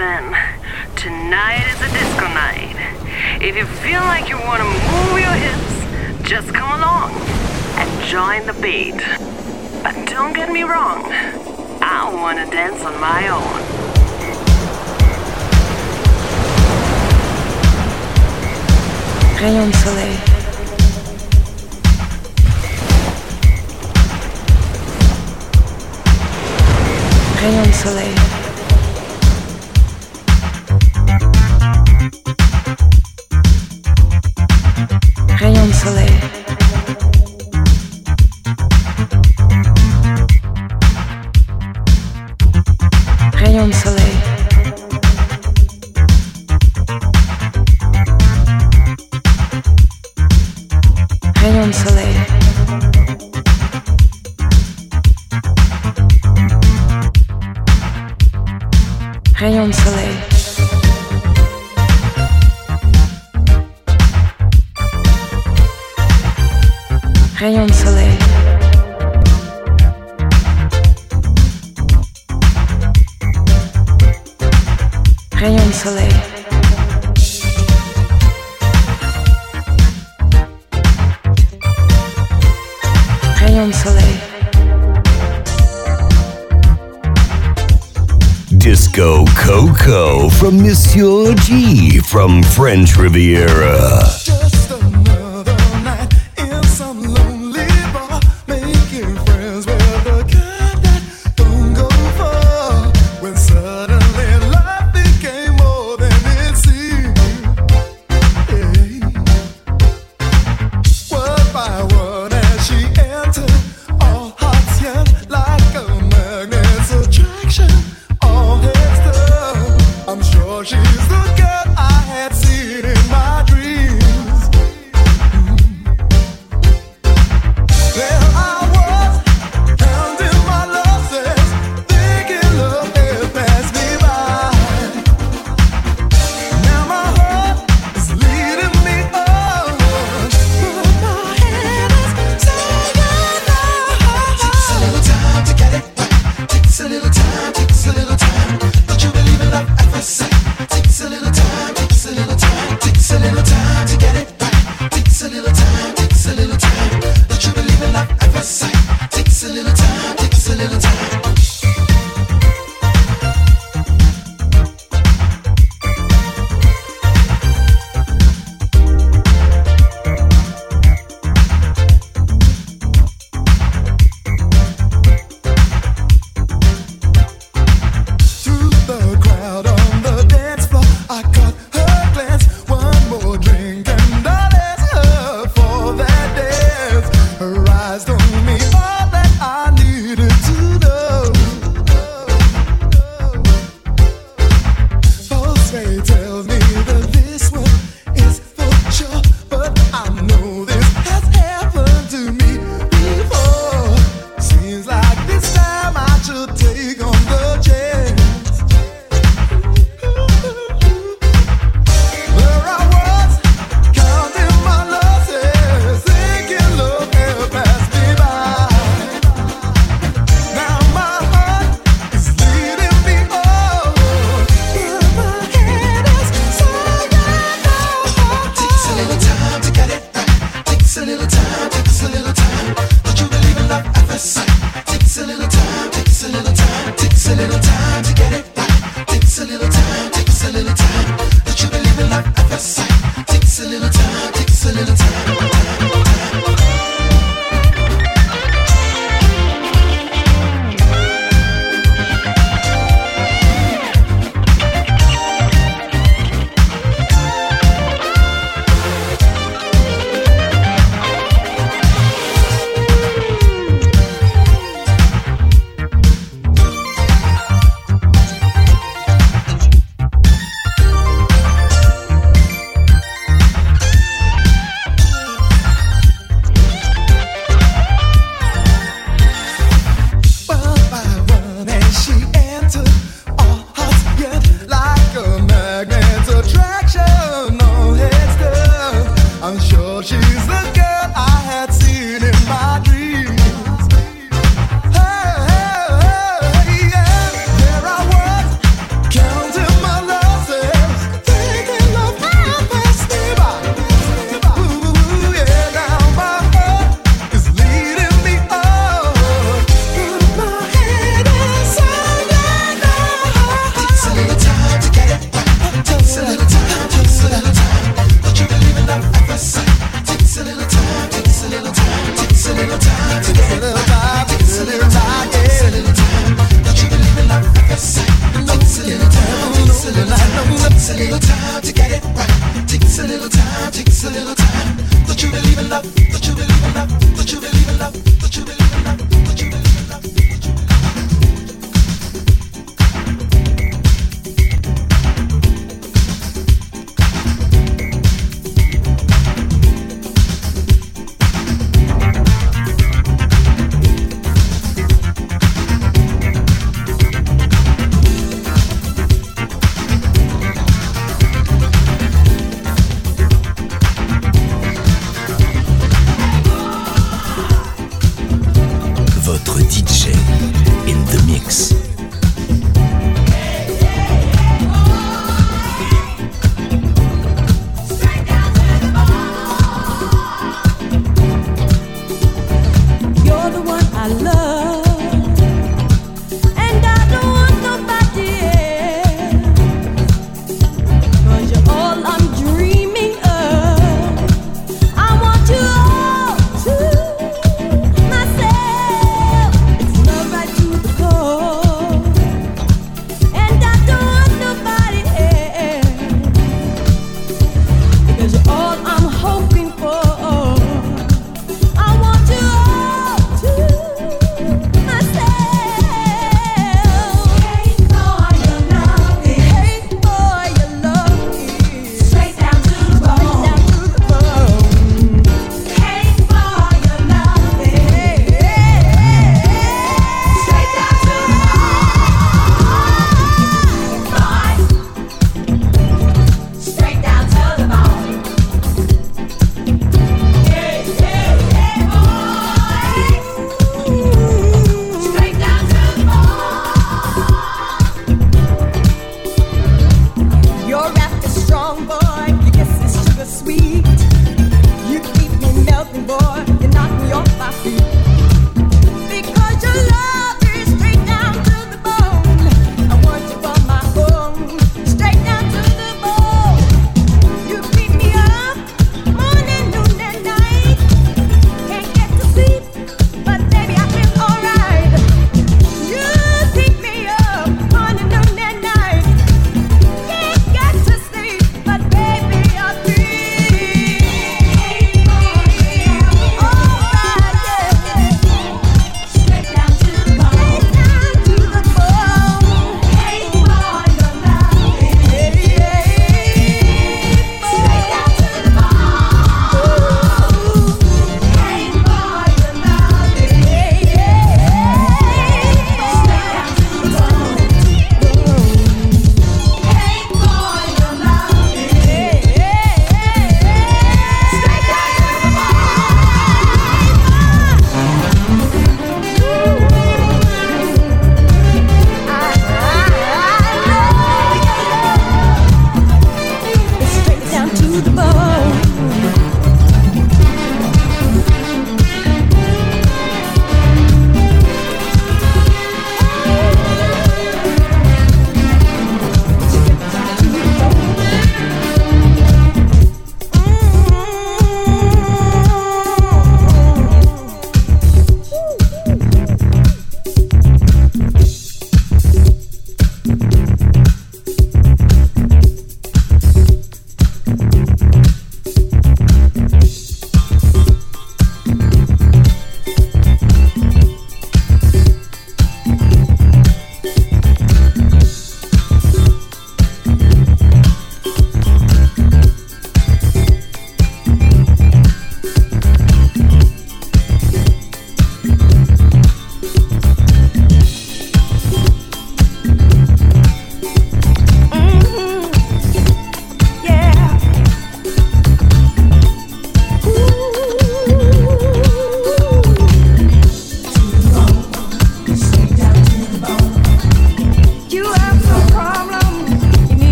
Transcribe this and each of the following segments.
gentlemen, tonight is a disco night. If you feel like you want to move your hips, just come along and join the beat. But don't get me wrong, I want to dance on my own. Rayon de soleil. Rayon de soleil. From Monsieur G from French Riviera.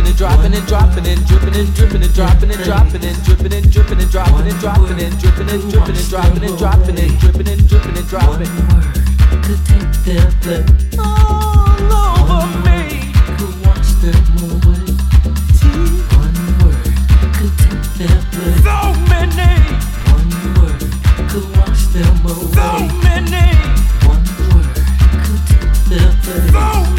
dripping and dropping and dropping and dripping and dripping and dropping and dropping and dripping and dripping and dropping and dropping and dripping and dripping and dropping and dropping and dripping and dripping and dropping. One word could take their blood all over me. Could wash them away. One word could take their blood. So many. One word could wash them away. So many. One word could take their blood. So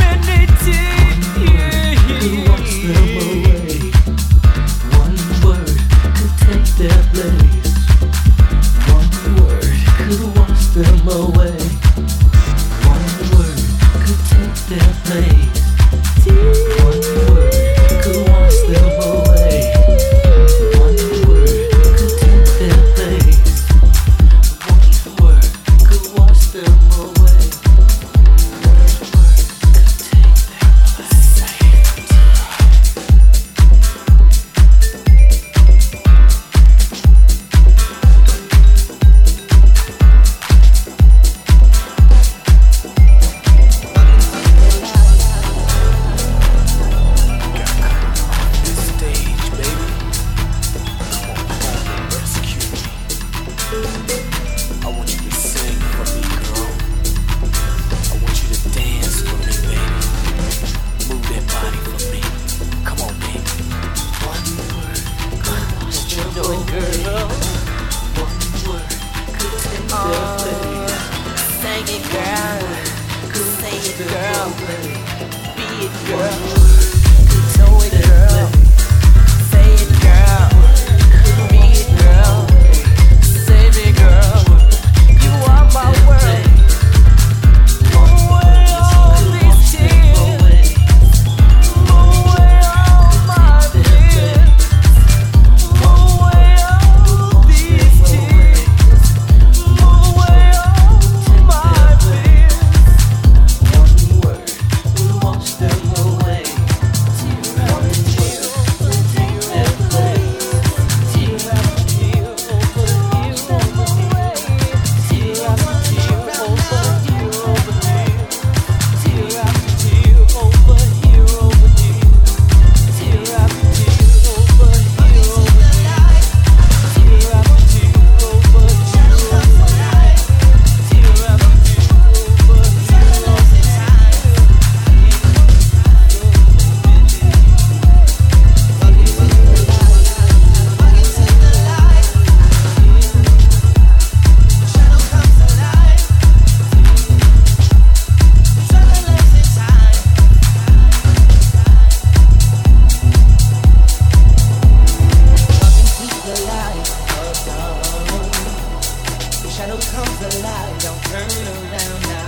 shadow comes alive, don't turn around now.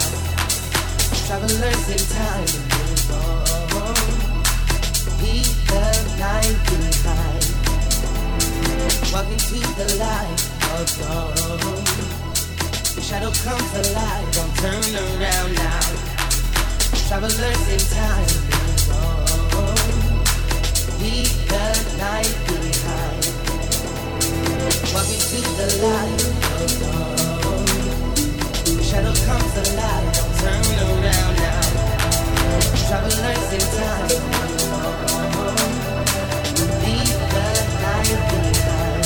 Travelers in time and move on. Leave the night behind. Walk into the light of dawn. Shadow comes alive, don't turn around now. Travelers in time and move on. Leave the night behind. Walk into the light of dawn shadow comes alive. Turn around now. Travelers in time. Leave the night behind.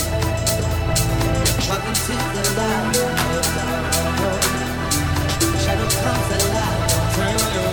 To the light. Shadow comes alive.